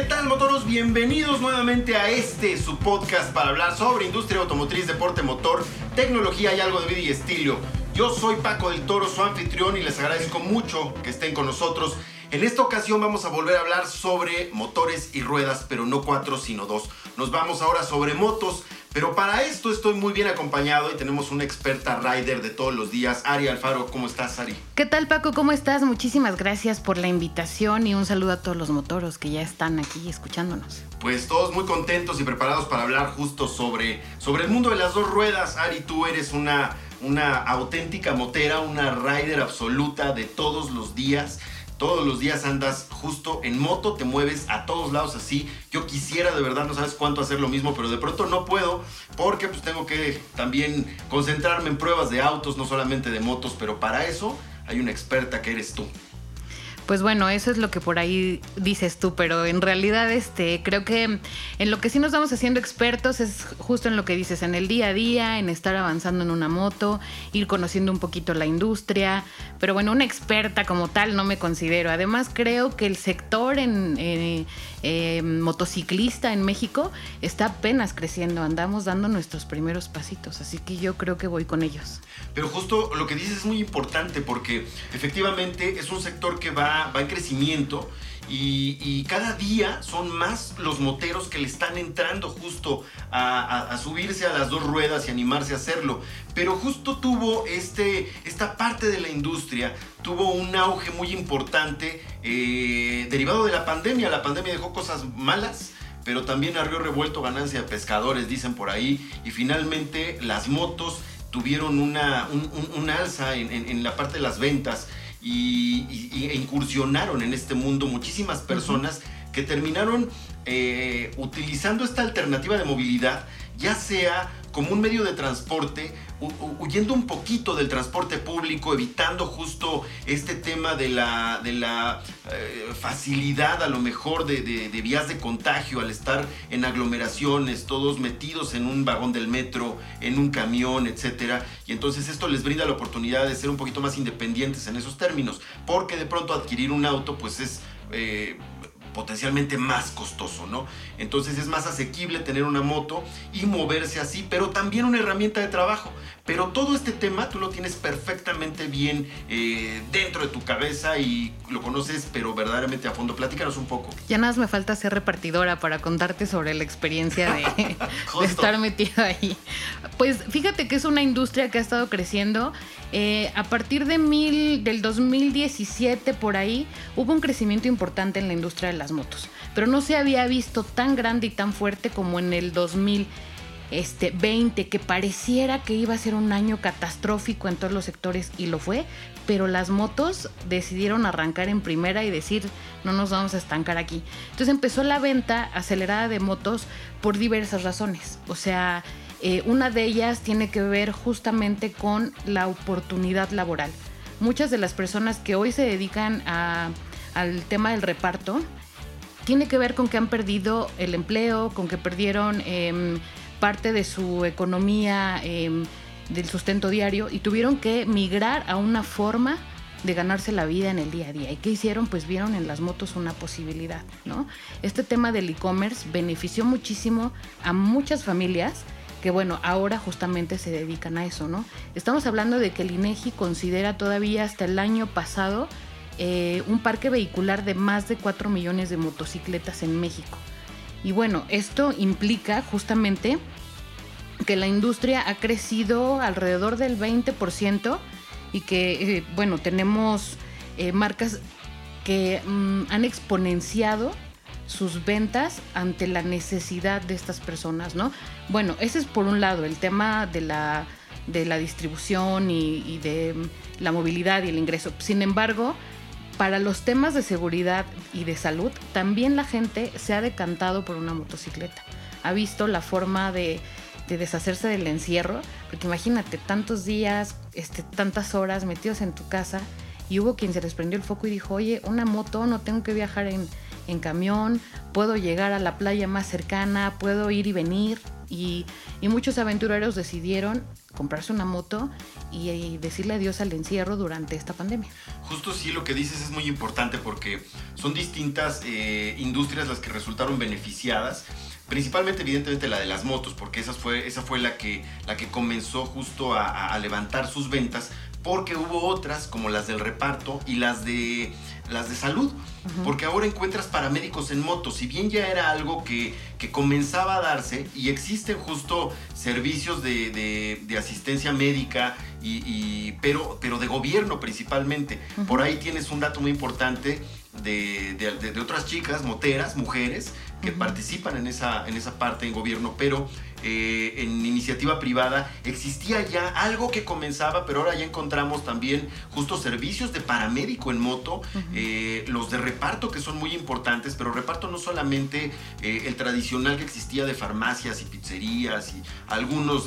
¿Qué tal motoros? Bienvenidos nuevamente a este, su podcast para hablar sobre industria automotriz, deporte motor, tecnología y algo de vida y estilo. Yo soy Paco del Toro, su anfitrión y les agradezco mucho que estén con nosotros. En esta ocasión vamos a volver a hablar sobre motores y ruedas, pero no cuatro, sino dos. Nos vamos ahora sobre motos, pero para esto estoy muy bien acompañado y tenemos una experta rider de todos los días, Ari Alfaro. ¿Cómo estás, Ari? ¿Qué tal, Paco? ¿Cómo estás? Muchísimas gracias por la invitación y un saludo a todos los motoros que ya están aquí escuchándonos. Pues todos muy contentos y preparados para hablar justo sobre, sobre el mundo de las dos ruedas. Ari, tú eres una, una auténtica motera, una rider absoluta de todos los días todos los días andas justo en moto, te mueves a todos lados así. Yo quisiera de verdad, no sabes cuánto hacer lo mismo, pero de pronto no puedo porque pues tengo que también concentrarme en pruebas de autos, no solamente de motos, pero para eso hay una experta que eres tú. Pues bueno, eso es lo que por ahí dices tú, pero en realidad este, creo que en lo que sí nos vamos haciendo expertos es justo en lo que dices, en el día a día, en estar avanzando en una moto, ir conociendo un poquito la industria, pero bueno, una experta como tal no me considero. Además creo que el sector en eh, eh, motociclista en México está apenas creciendo, andamos dando nuestros primeros pasitos, así que yo creo que voy con ellos. Pero justo lo que dices es muy importante porque efectivamente es un sector que va, va en crecimiento y, cada día son más los moteros que le están entrando justo a, subirse a las dos ruedas y animarse a hacerlo. Pero justo tuvo este, esta parte de la industria, tuvo un auge muy importante eh, derivado de la pandemia. La pandemia dejó cosas malas pero también arrió revuelto ganancia de pescadores, dicen por ahí, y finalmente las motos tuvieron una, un, alza en, la parte de las ventas y, e incursionaron en este mundo muchísimas personas que terminaron eh, utilizando esta alternativa de movilidad, ya sea como un medio de transporte, huyendo un poquito del transporte público, evitando justo este tema de la, de la eh, facilidad a lo mejor de, vías de contagio al estar en aglomeraciones, todos metidos en un vagón del metro, en un camión, etc. Y entonces esto les brinda la oportunidad de ser un poquito más independientes en esos términos, porque de pronto adquirir un auto pues es... Eh, potencialmente más costoso, ¿no? Entonces es más asequible tener una moto y moverse así, pero también una herramienta de trabajo. Pero todo este tema tú lo tienes perfectamente bien eh, dentro de tu cabeza y lo conoces, pero verdaderamente a fondo. Platícanos un poco. Ya nada más me falta ser repartidora para contarte sobre la experiencia de, estar metida ahí. Pues fíjate que es una industria que ha estado creciendo. Eh, a partir de mil, del 2017 por ahí hubo un crecimiento importante en la industria de las motos, pero no se había visto tan grande y tan fuerte como en el 2000 este 20 que pareciera que iba a ser un año catastrófico en todos los sectores y lo fue, pero las motos decidieron arrancar en primera y decir no nos vamos a estancar aquí. Entonces empezó la venta acelerada de motos por diversas razones. O sea, eh, una de ellas tiene que ver justamente con la oportunidad laboral. Muchas de las personas que hoy se dedican al tema del reparto tiene que ver con que han perdido el empleo, con que perdieron em, parte de su economía em, del sustento diario y tuvieron que migrar a una forma de ganarse la vida en el día a día. ¿Y qué hicieron? Pues vieron en las motos una posibilidad, ¿no? Este tema del e-commerce benefició muchísimo a muchas familias que, bueno, ahora justamente se dedican a eso, ¿no? Estamos hablando de que el INEGI considera todavía hasta el año pasado eh, un parque vehicular de más de 4 millones de motocicletas en México. Y bueno, esto implica justamente que la industria ha crecido alrededor del 20% y que, eh, bueno, tenemos eh, marcas que mm, han exponenciado sus ventas ante la necesidad de estas personas, ¿no? Bueno, ese es por un lado el tema de la, de la distribución y de la movilidad y el ingreso. Sin embargo, para los temas de seguridad y de salud, también la gente se ha decantado por una motocicleta. Ha visto la forma de, deshacerse del encierro, porque imagínate, tantos días, este, tantas horas metidos en tu casa, y hubo quien se les prendió el foco y dijo, oye, una moto, no tengo que viajar en, en camión, puedo llegar a la playa más cercana, puedo ir y venir. Y, muchos aventureros decidieron comprarse una moto y, decirle adiós al encierro durante esta pandemia. Justo sí, lo que dices es muy importante porque son distintas eh, industrias las que resultaron beneficiadas principalmente evidentemente la de las motos, porque esa fue, esa fue la, que, la que comenzó justo a, levantar sus ventas, porque hubo otras como las del reparto y las de las de salud, porque ahora encuentras paramédicos en moto, si bien ya era algo que, comenzaba a darse y existen justo servicios de, asistencia médica, y, pero, pero de gobierno principalmente. Por ahí tienes un dato muy importante de, otras chicas, moteras, mujeres, que participan en esa, en esa parte en gobierno, pero eh, en iniciativa privada existía ya algo que comenzaba, pero ahora ya encontramos también justo servicios de paramédico en moto, eh, los de reparto que son muy importantes, pero reparto no solamente eh, el tradicional que existía de farmacias y pizzerías y algunos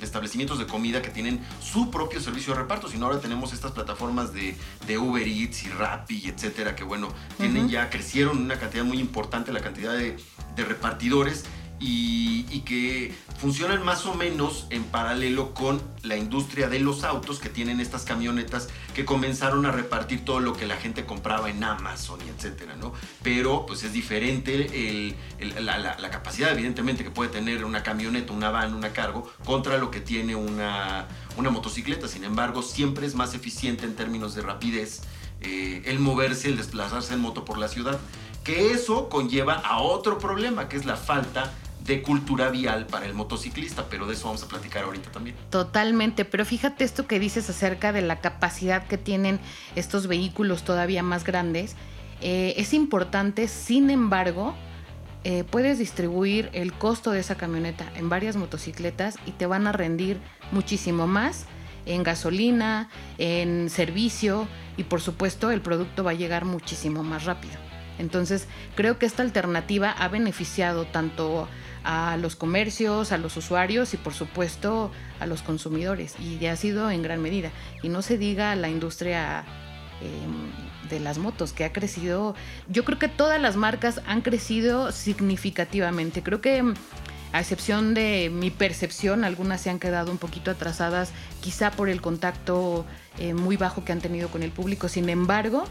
establecimientos de comida que tienen su propio servicio de reparto, sino ahora tenemos estas plataformas de, Uber Eats y Rappi, etcétera, que bueno, tienen ya, crecieron una cantidad muy importante la cantidad de, de repartidores y, que funcionan más o menos en paralelo con la industria de los autos que tienen estas camionetas que comenzaron a repartir todo lo que la gente compraba en Amazon y etcétera, ¿no? Pero pues es diferente la, capacidad evidentemente que puede tener una camioneta, una van, una cargo contra lo que tiene una, una motocicleta. Sin embargo, siempre es más eficiente en términos de rapidez eh, el moverse, el desplazarse en moto por la ciudad. Que eso conlleva a otro problema, que es la falta de cultura vial para el motociclista, pero de eso vamos a platicar ahorita también. Totalmente, pero fíjate esto que dices acerca de la capacidad que tienen estos vehículos todavía más grandes. Eh, es importante, sin embargo, eh, puedes distribuir el costo de esa camioneta en varias motocicletas y te van a rendir muchísimo más en gasolina, en servicio y por supuesto el producto va a llegar muchísimo más rápido. Entonces creo que esta alternativa ha beneficiado tanto a los comercios, a los usuarios y por supuesto a los consumidores y ha sido en gran medida. Y no se diga la industria em, de las motos que ha crecido, yo creo que todas las marcas han crecido significativamente. Creo que a excepción de mi percepción, algunas se han quedado un poquito atrasadas, quizá por el contacto eh, muy bajo que han tenido con el público. Sin embargo,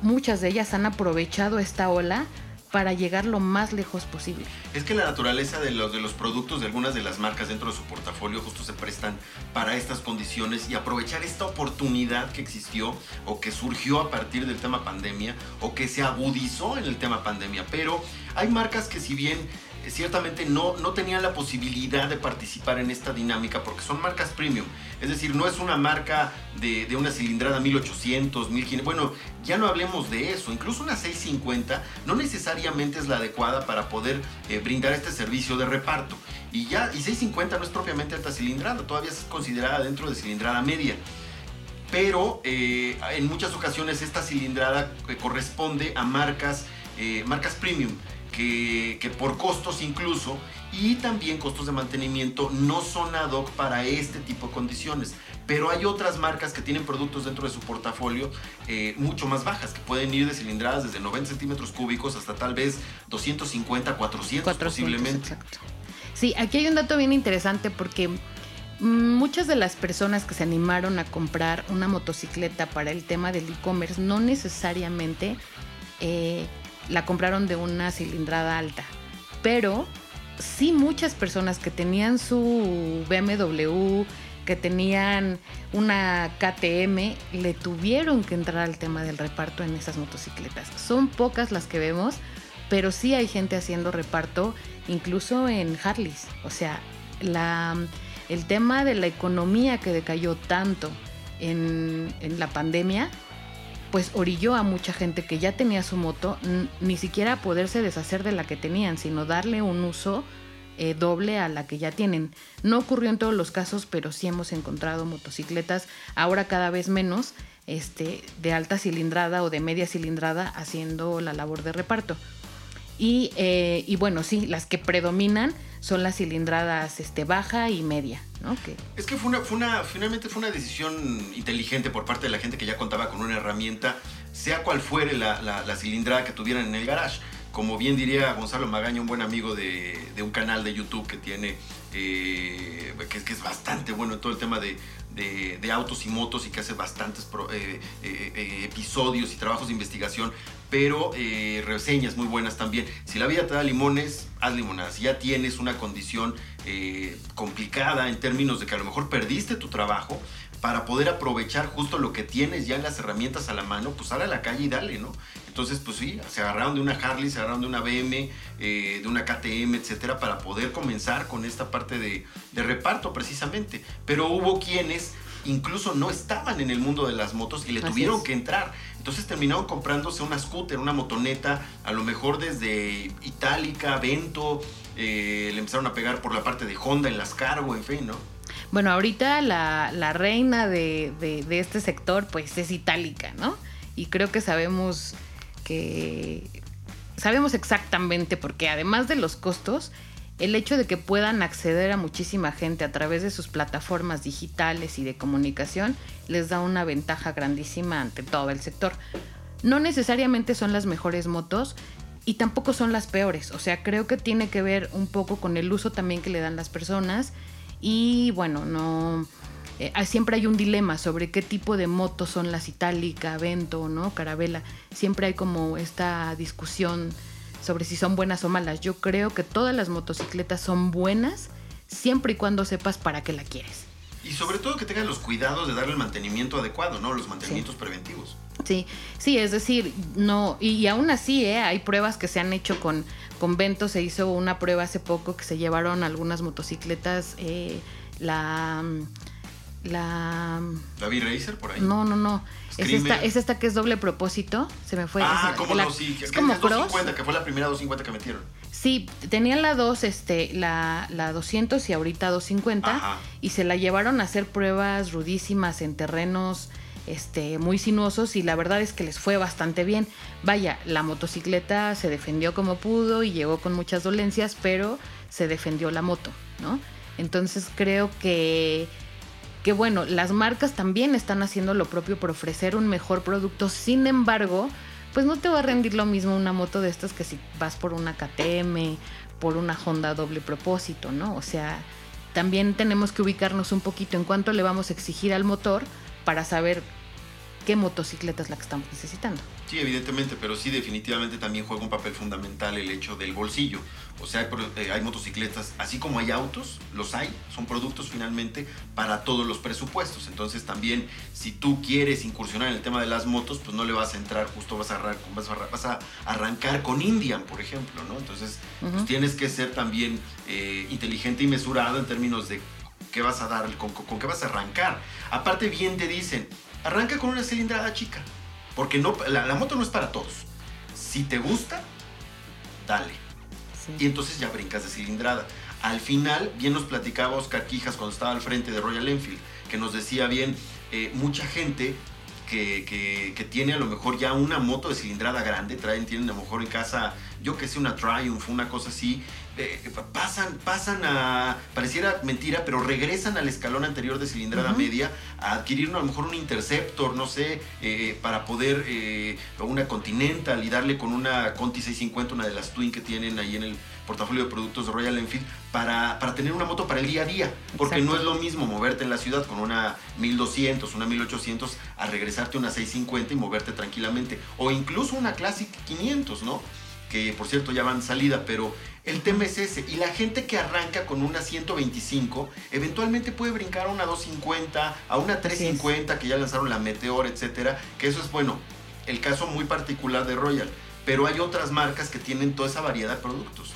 muchas de ellas han aprovechado esta ola para llegar lo más lejos posible. Es que la naturaleza de los, de los productos de algunas de las marcas dentro de su portafolio justo se prestan para estas condiciones y aprovechar esta oportunidad que existió o que surgió a partir del tema pandemia o que se agudizó en el tema pandemia. Pero hay marcas que si bien ciertamente no, no tenían la posibilidad de participar en esta dinámica porque son marcas premium. Es decir, no es una marca de, una cilindrada 1800, 1500. Bueno, ya no hablemos de eso. Incluso una 650 no necesariamente es la adecuada para poder eh, brindar este servicio de reparto. Y ya, y 650 no es propiamente alta cilindrada, todavía es considerada dentro de cilindrada media pero eh, en muchas ocasiones esta cilindrada eh, corresponde a marcas, marcas premium que, por costos incluso y también costos de mantenimiento no son ad hoc para este tipo de condiciones. Pero hay otras marcas que tienen productos dentro de su portafolio eh, mucho más bajas, que pueden ir de cilindradas desde 90 centímetros cúbicos hasta tal vez 250, 400, posiblemente. Sí, aquí hay un dato bien interesante porque muchas de las personas que se animaron a comprar una motocicleta para el tema del e-commerce no necesariamente eh, la compraron de una cilindrada alta. Pero sí muchas personas que tenían su BMW, que tenían una KTM, le tuvieron que entrar al tema del reparto en esas motocicletas. Son pocas las que vemos, pero sí hay gente haciendo reparto, incluso en Harleys. O sea, la, el tema de la economía que decayó tanto en, en la pandemia pues orilló a mucha gente que ya tenía su moto ni siquiera poderse deshacer de la que tenían, sino darle un uso eh, doble a la que ya tienen. No ocurrió en todos los casos, pero sí hemos encontrado motocicletas, ahora cada vez menos, este, de alta cilindrada o de media cilindrada haciendo la labor de reparto. Y, eh, y bueno, sí, las que predominan son las cilindradas este, baja y media. ¿no? Es que fue una, fue una, finalmente fue una decisión inteligente por parte de la gente que ya contaba con una herramienta, sea cual fuere la, cilindrada que tuvieran en el garage. como bien diría Gonzalo Magaña, un buen amigo de, un canal de YouTube que tiene, eh, que, es bastante bueno en todo el tema de, autos y motos y que hace bastantes eh, eh, episodios y trabajos de investigación, pero reseñas muy buenas también. Si la vida te da limones, haz limonadas. Si ya tienes una condición complicada en términos de que a lo mejor perdiste tu trabajo, para poder aprovechar justo lo que tienes ya en las herramientas a la mano, pues sale a la calle y dale, ¿no? Entonces, pues sí, se agarraron de una Harley, se agarraron de una BM, eh, de una KTM, etcétera, para poder comenzar con esta parte de, reparto precisamente. Pero hubo quienes incluso no estaban en el mundo de las motos y le tuvieron que entrar. Entonces terminaron comprándose una scooter, una motoneta, a lo mejor desde Itálica, Vento, eh, le empezaron a pegar por la parte de Honda en las cargo, en fin, ¿no? Bueno, ahorita la, reina de, este sector pues es itálica, ¿no? Y creo que sabemos que... Sabemos exactamente porque además de los costos, el hecho de que puedan acceder a muchísima gente a través de sus plataformas digitales y de comunicación les da una ventaja grandísima ante todo el sector. No necesariamente son las mejores motos y tampoco son las peores. O sea, creo que tiene que ver un poco con el uso también que le dan las personas y bueno, no... Eh, siempre hay un dilema sobre qué tipo de motos son las itálica, vento, ¿no? Carabela. Siempre hay como esta discusión sobre si son buenas o malas. Yo creo que todas las motocicletas son buenas siempre y cuando sepas para qué la quieres. Y sobre todo que tengan los cuidados de darle el mantenimiento adecuado, ¿no? Los mantenimientos preventivos. Sí, sí, es decir, no, y, aún así, ¿eh? hay pruebas que se han hecho con, con Vento, se hizo una prueba hace poco que se llevaron algunas motocicletas, eh, la... La... ¿La V-Racer por ahí? No, no, no. Es esta, es esta que es doble propósito. Se me fue. Ah, cómo no, sí. Es, como 250, que fue la primera 250 que metieron. Sí, tenían la 2, este, la, la 200 y ahorita 250. Y se la llevaron a hacer pruebas rudísimas en terrenos este, muy sinuosos y la verdad es que les fue bastante bien. Vaya, la motocicleta se defendió como pudo y llegó con muchas dolencias, pero se defendió la moto, ¿no? Entonces creo que, que bueno, las marcas también están haciendo lo propio por ofrecer un mejor producto, sin embargo, pues no te va a rendir lo mismo una moto de estas que si vas por una KTM, por una Honda doble propósito, ¿no? O sea, también tenemos que ubicarnos un poquito en cuánto le vamos a exigir al motor para saber qué motocicleta es la que estamos necesitando. Sí, evidentemente, pero sí definitivamente también juega un papel fundamental el hecho del bolsillo. O sea, hay, eh, motocicletas, así como hay autos, los hay, son productos finalmente para todos los presupuestos. Entonces también, si tú quieres incursionar en el tema de las motos, pues no le vas a entrar, justo vas a, vas a, arrancar con Indian, por ejemplo, ¿no? Entonces, pues tienes que ser también eh, inteligente y mesurado en términos de qué vas a dar, con, con, qué vas a arrancar. Aparte bien te dicen, arranca con una cilindrada chica, porque no, la, moto no es para todos. Si te gusta, dale. Y entonces ya brincas de cilindrada. Al final, bien nos platicaba Oscar Quijas cuando estaba al frente de Royal Enfield, que nos decía bien, eh, mucha gente que, que, que, tiene a lo mejor ya una moto de cilindrada grande, traen, tienen a lo mejor en casa, yo que sé, una Triumph, una cosa así, eh, pasan, pasan a, pareciera mentira, pero regresan al escalón anterior de cilindrada media a adquirir a lo mejor un Interceptor, no sé, eh, para poder, eh, una Continental y darle con una Conti 650, una de las Twin que tienen ahí en el portafolio de productos de Royal Enfield, para, para tener una moto para el día a día, porque no es lo mismo moverte en la ciudad con una 1200, una 1800, a regresarte una 650 y moverte tranquilamente, o incluso una Classic 500, ¿no? que por cierto ya van salida, pero el tema es ese. Y la gente que arranca con una 125, eventualmente puede brincar a una 250, a una 350, que ya lanzaron la Meteor, etcétera. Que eso es bueno. El caso muy particular de Royal. Pero hay otras marcas que tienen toda esa variedad de productos.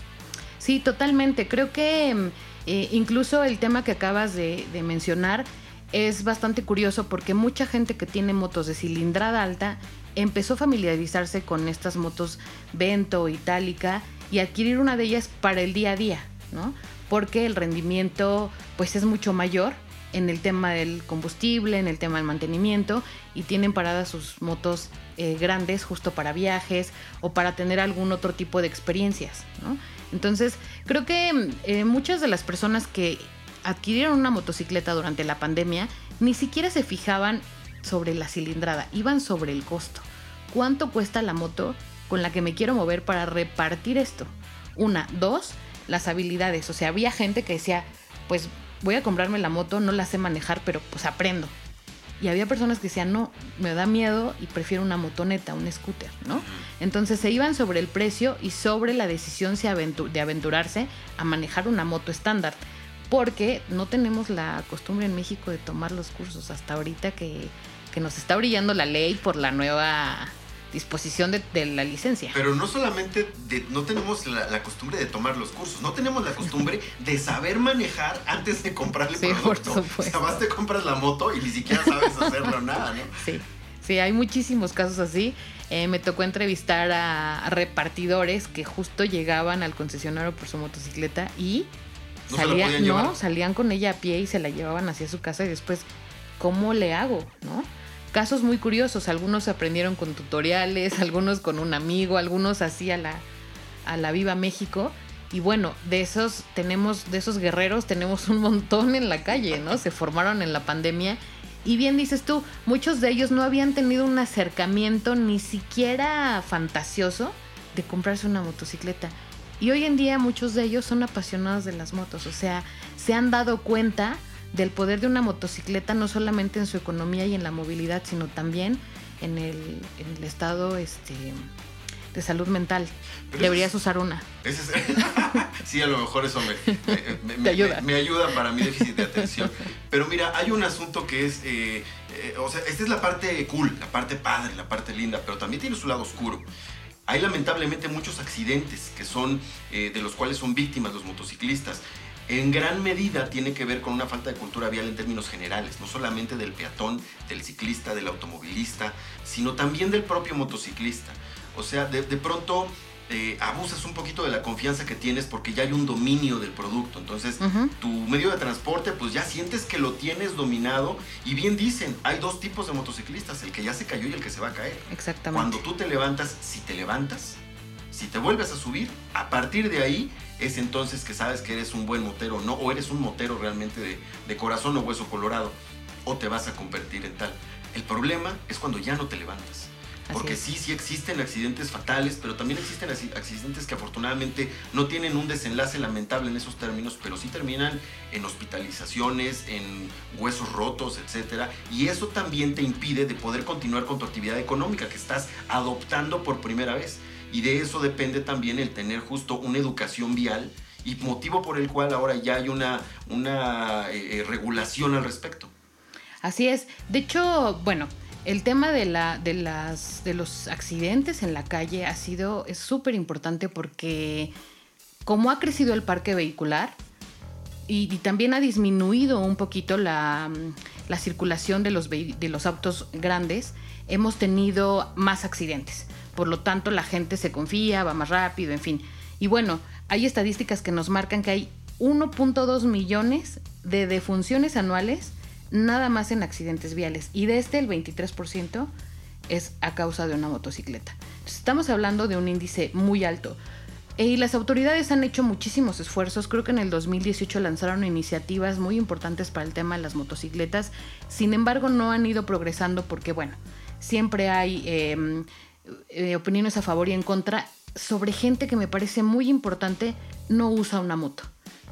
Sí, totalmente. Creo que mm, eh, incluso el tema que acabas de, de mencionar es bastante curioso porque mucha gente que tiene motos de cilindrada alta empezó a familiarizarse con estas motos Vento, Itálica y adquirir una de ellas para el día a día, ¿no? Porque el rendimiento pues es mucho mayor en el tema del combustible, en el tema del mantenimiento y tienen paradas sus motos eh, grandes justo para viajes o para tener algún otro tipo de experiencias, ¿no? Entonces creo que eh, muchas de las personas que adquirieron una motocicleta durante la pandemia ni siquiera se fijaban sobre la cilindrada, iban sobre el costo. ¿Cuánto cuesta la moto con la que me quiero mover para repartir esto. Una, dos, las habilidades. O sea, había gente que decía, pues voy a comprarme la moto, no la sé manejar, pero pues aprendo. Y había personas que decían, no, me da miedo y prefiero una motoneta, un scooter, ¿no? Entonces se iban sobre el precio y sobre la decisión de aventurarse a manejar una moto estándar. Porque no tenemos la costumbre en México de tomar los cursos hasta ahorita que, que nos está brillando la ley por la nueva disposición de, la licencia. Pero no solamente no tenemos la, costumbre de tomar los cursos, no tenemos la costumbre de saber manejar antes de comprarle sí, producto. Por supuesto. O te compras la moto y ni siquiera sabes hacerlo nada, ¿no? Sí, sí, hay muchísimos casos así. Eh, me tocó entrevistar a, repartidores que justo llegaban al concesionario por su motocicleta y ¿No salían, no, salían con ella a pie y se la llevaban hacia su casa y después, ¿cómo le hago? ¿No? Casos muy curiosos. Algunos aprendieron con tutoriales, algunos con un amigo, algunos así a la, a la Viva México. Y bueno, de esos tenemos, de esos guerreros tenemos un montón en la calle, ¿no? Se formaron en la pandemia. Y bien dices tú, muchos de ellos no habían tenido un acercamiento ni siquiera fantasioso de comprarse una motocicleta. Y hoy en día muchos de ellos son apasionados de las motos, o sea, se han dado cuenta del poder de una motocicleta, no solamente en su economía y en la movilidad, sino también en el, estado este, de salud mental. Deberías usar una. sí, a lo mejor eso me, ayuda. Me, ayuda para mi déficit de atención. Pero mira, hay un asunto que es, eh, eh, o sea, esta es la parte cool, la parte padre, la parte linda, pero también tiene su lado oscuro. Hay lamentablemente muchos accidentes que son, eh, de los cuales son víctimas los motociclistas en gran medida tiene que ver con una falta de cultura vial en términos generales, no solamente del peatón, del ciclista, del automovilista, sino también del propio motociclista. O sea, de, pronto eh, abusas un poquito de la confianza que tienes porque ya hay un dominio del producto. Entonces, tu medio de transporte, pues ya sientes que lo tienes dominado. Y bien dicen, hay dos tipos de motociclistas, el que ya se cayó y el que se va a caer. Exactamente. Cuando tú te levantas, si te levantas, si te vuelves a subir, a partir de ahí es entonces que sabes que eres un buen motero, no, o eres un motero realmente de, corazón o hueso colorado, o te vas a convertir en tal. El problema es cuando ya no te levantas. Porque sí, sí existen accidentes fatales, pero también existen accidentes que afortunadamente no tienen un desenlace lamentable en esos términos, pero sí terminan en hospitalizaciones, en huesos rotos, etc. Y eso también te impide de poder continuar con tu actividad económica que estás adoptando por primera vez. Y de eso depende también el tener justo una educación vial y motivo por el cual ahora ya hay una, una eh, eh, regulación al respecto. Así es. De hecho, bueno, el tema de, la, de, las, de los accidentes en la calle ha sido súper importante porque como ha crecido el parque vehicular y, también ha disminuido un poquito la, la circulación de los, de los autos grandes, hemos tenido más accidentes. Por lo tanto, la gente se confía, va más rápido, en fin. Y bueno, hay estadísticas que nos marcan que hay 1.2 millones de defunciones anuales nada más en accidentes viales. Y de este el 23% es a causa de una motocicleta. estamos hablando de un índice muy alto. Y las autoridades han hecho muchísimos esfuerzos. Creo que en el 2018 lanzaron iniciativas muy importantes para el tema de las motocicletas. Sin embargo, no han ido progresando porque, bueno, siempre hay em, eh, opiniones a favor y en contra sobre gente que me parece muy importante no usa una moto.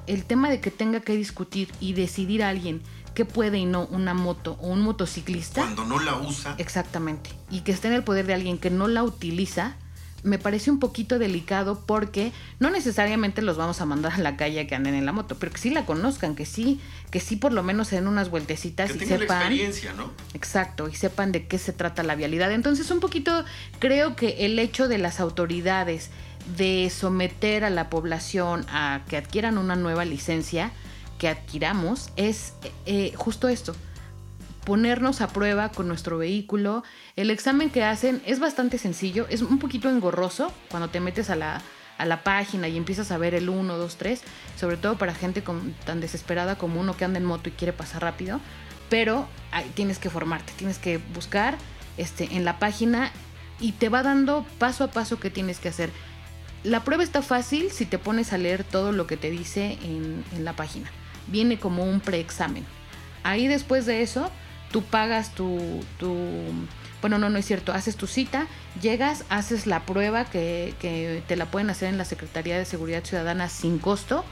El tema de que tenga que discutir y decidir a alguien qué puede y no una moto o un motociclista. Cuando no la usa. Exactamente. Y que esté en el poder de alguien que no la utiliza, me parece un poquito delicado porque no necesariamente los vamos a mandar a la calle a que anden en la moto, pero que sí la conozcan, que sí, que sí por lo menos se den unas vueltecitas y sepan. La experiencia, ¿no? Exacto, y sepan de qué se trata la vialidad. Entonces, un poquito creo que el hecho de las autoridades de someter a la población a que adquieran una nueva licencia, que adquiramos, es eh, justo esto ponernos a prueba con nuestro vehículo. El examen que hacen es bastante sencillo, es un poquito engorroso cuando te metes a la, página y empiezas a ver el 1, 2, 3, sobre todo para gente tan desesperada como uno que anda en moto y quiere pasar rápido, pero tienes que formarte, tienes que buscar este, en la página y te va dando paso a paso qué tienes que hacer. La prueba está fácil si te pones a leer todo lo que te dice en, en la página. Viene como un preexamen. Ahí después de eso tú pagas tu, bueno, no, no es cierto, haces tu cita, llegas, haces la prueba que, te la pueden hacer en la Secretaría de Seguridad Ciudadana sin costo.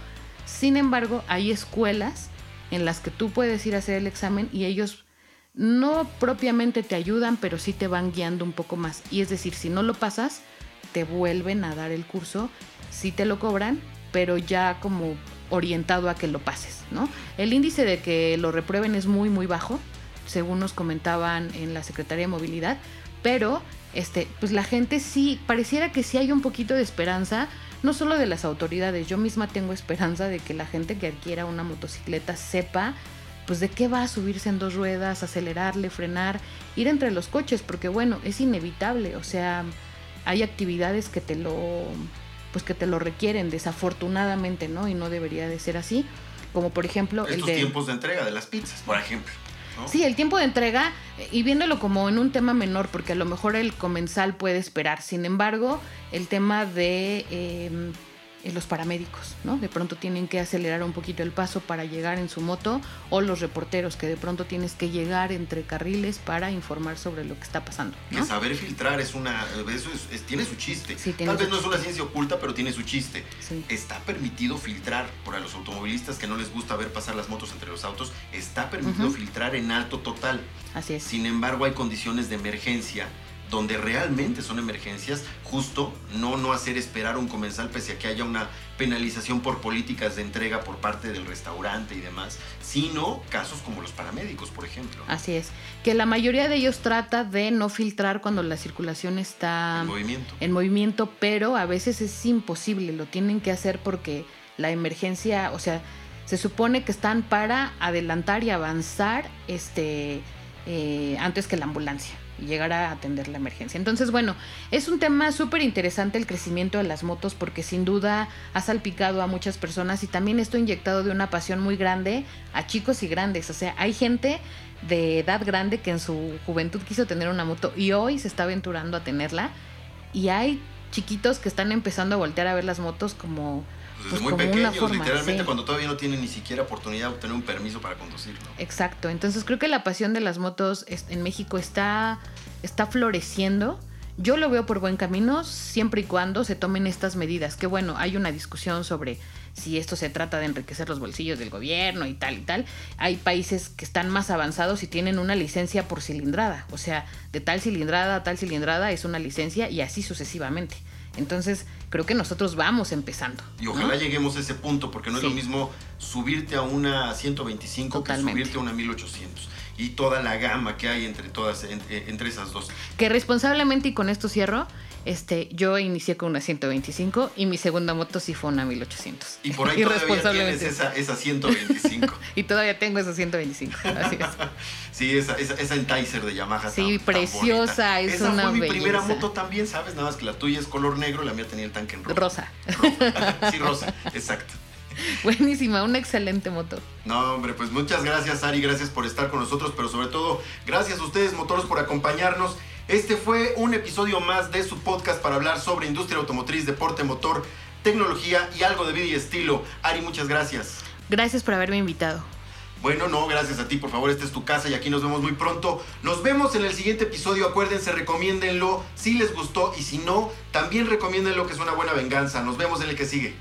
Sin embargo, hay escuelas en las que tú puedes ir a hacer el examen y ellos no propiamente te ayudan, pero sí te van guiando un poco más. Y es decir, si no lo pasas, te vuelven a dar el curso, sí te lo cobran, pero ya como orientado a que lo pases, ¿no? El índice de que lo reprueben es muy, muy bajo, según nos comentaban en la Secretaría de Movilidad, pero este, pues la gente sí, pareciera que sí hay un poquito de esperanza, no solo de las autoridades, yo misma tengo esperanza de que la gente que adquiera una motocicleta sepa pues de qué va a subirse en dos ruedas, acelerarle, frenar, ir entre los coches, porque bueno, es inevitable, o sea, hay actividades que te lo pues que te lo requieren desafortunadamente, ¿no? Y no debería de ser así, como por ejemplo Estos el de tiempos de entrega de las pizzas, por ejemplo. Sí, el tiempo de entrega y viéndolo como en un tema menor, porque a lo mejor el comensal puede esperar. Sin embargo, el tema de eh, los paramédicos, ¿no? De pronto tienen que acelerar un poquito el paso para llegar en su moto, o los reporteros, que de pronto tienes que llegar entre carriles para informar sobre lo que está pasando. Que saber filtrar es una. Eso es- es- tiene su chiste. Sí, tiene Tal vez no es una ciencia oculta, pero tiene su chiste. Sí. Está permitido filtrar para los automovilistas que no les gusta ver pasar las motos entre los autos. Está permitido filtrar en alto total. Así es. Sin embargo, hay condiciones de emergencia donde realmente son emergencias, justo no no hacer esperar a un comensal pese a que haya una penalización por políticas de entrega por parte del restaurante y demás, sino casos como los paramédicos, por ejemplo. Así es. Que la mayoría de ellos trata de no filtrar cuando la circulación está movimiento. en movimiento, pero a veces es imposible, lo tienen que hacer porque la emergencia, o sea, se supone que están para adelantar y avanzar este, eh, antes que la ambulancia y llegar a atender la emergencia. Entonces, bueno, es un tema súper interesante el crecimiento de las motos porque sin duda ha salpicado a muchas personas y también esto inyectado de una pasión muy grande a chicos y grandes. O sea, hay gente de edad grande que en su juventud quiso tener una moto y hoy se está aventurando a tenerla y hay chiquitos que están empezando a voltear a ver las motos como, Pues pues, desde muy pequeños, forma. literalmente sí. cuando todavía no tienen ni siquiera oportunidad de obtener un permiso para conducir. ¿no? Exacto, entonces creo que la pasión de las motos en México está, está floreciendo. Yo lo veo por buen camino siempre y cuando se tomen estas medidas. Que bueno, hay una discusión sobre si esto se trata de enriquecer los bolsillos del gobierno y tal y tal. Hay países que están más avanzados y tienen una licencia por cilindrada. O sea, de tal cilindrada a tal cilindrada es una licencia y así sucesivamente. Entonces, creo que nosotros vamos empezando. Y ¿no? ojalá lleguemos a ese punto, porque no es lo mismo subirte a una 125 Totalmente. que subirte a una 1800. Y toda la gama que hay entre todas, eh, entre esas dos. Que responsablemente, y con esto cierro, este, yo inicié con una 125 y mi segunda moto sí fue una 1800. Y por ahí todavía tienes esa, esa 125. Y todavía tengo esa 125. Así es. sí, esa, esa, esa Enticer de Yamaha. Sí, tan- tan preciosa, bonita. es esa una fue mi primera moto también, ¿sabes? Nada más que la tuya es color negro, la mía tenía el tanque en rojo. Rosa. sí, rosa, exacto. Buenísima, una excelente moto. No, hombre, pues muchas gracias, Ari, gracias por estar con nosotros, pero sobre todo, gracias a ustedes, motoros, por acompañarnos. Este fue un episodio más de su podcast para hablar sobre industria automotriz, deporte, motor, tecnología y algo de vida y estilo. Ari, muchas gracias. Gracias por haberme invitado. Bueno, no, gracias a ti, por favor, esta es tu casa y aquí nos vemos muy pronto. Nos vemos en el siguiente episodio, acuérdense, recomiéndenlo si les gustó y si no, también recomiéndenlo que es una buena venganza. Nos vemos en el que sigue.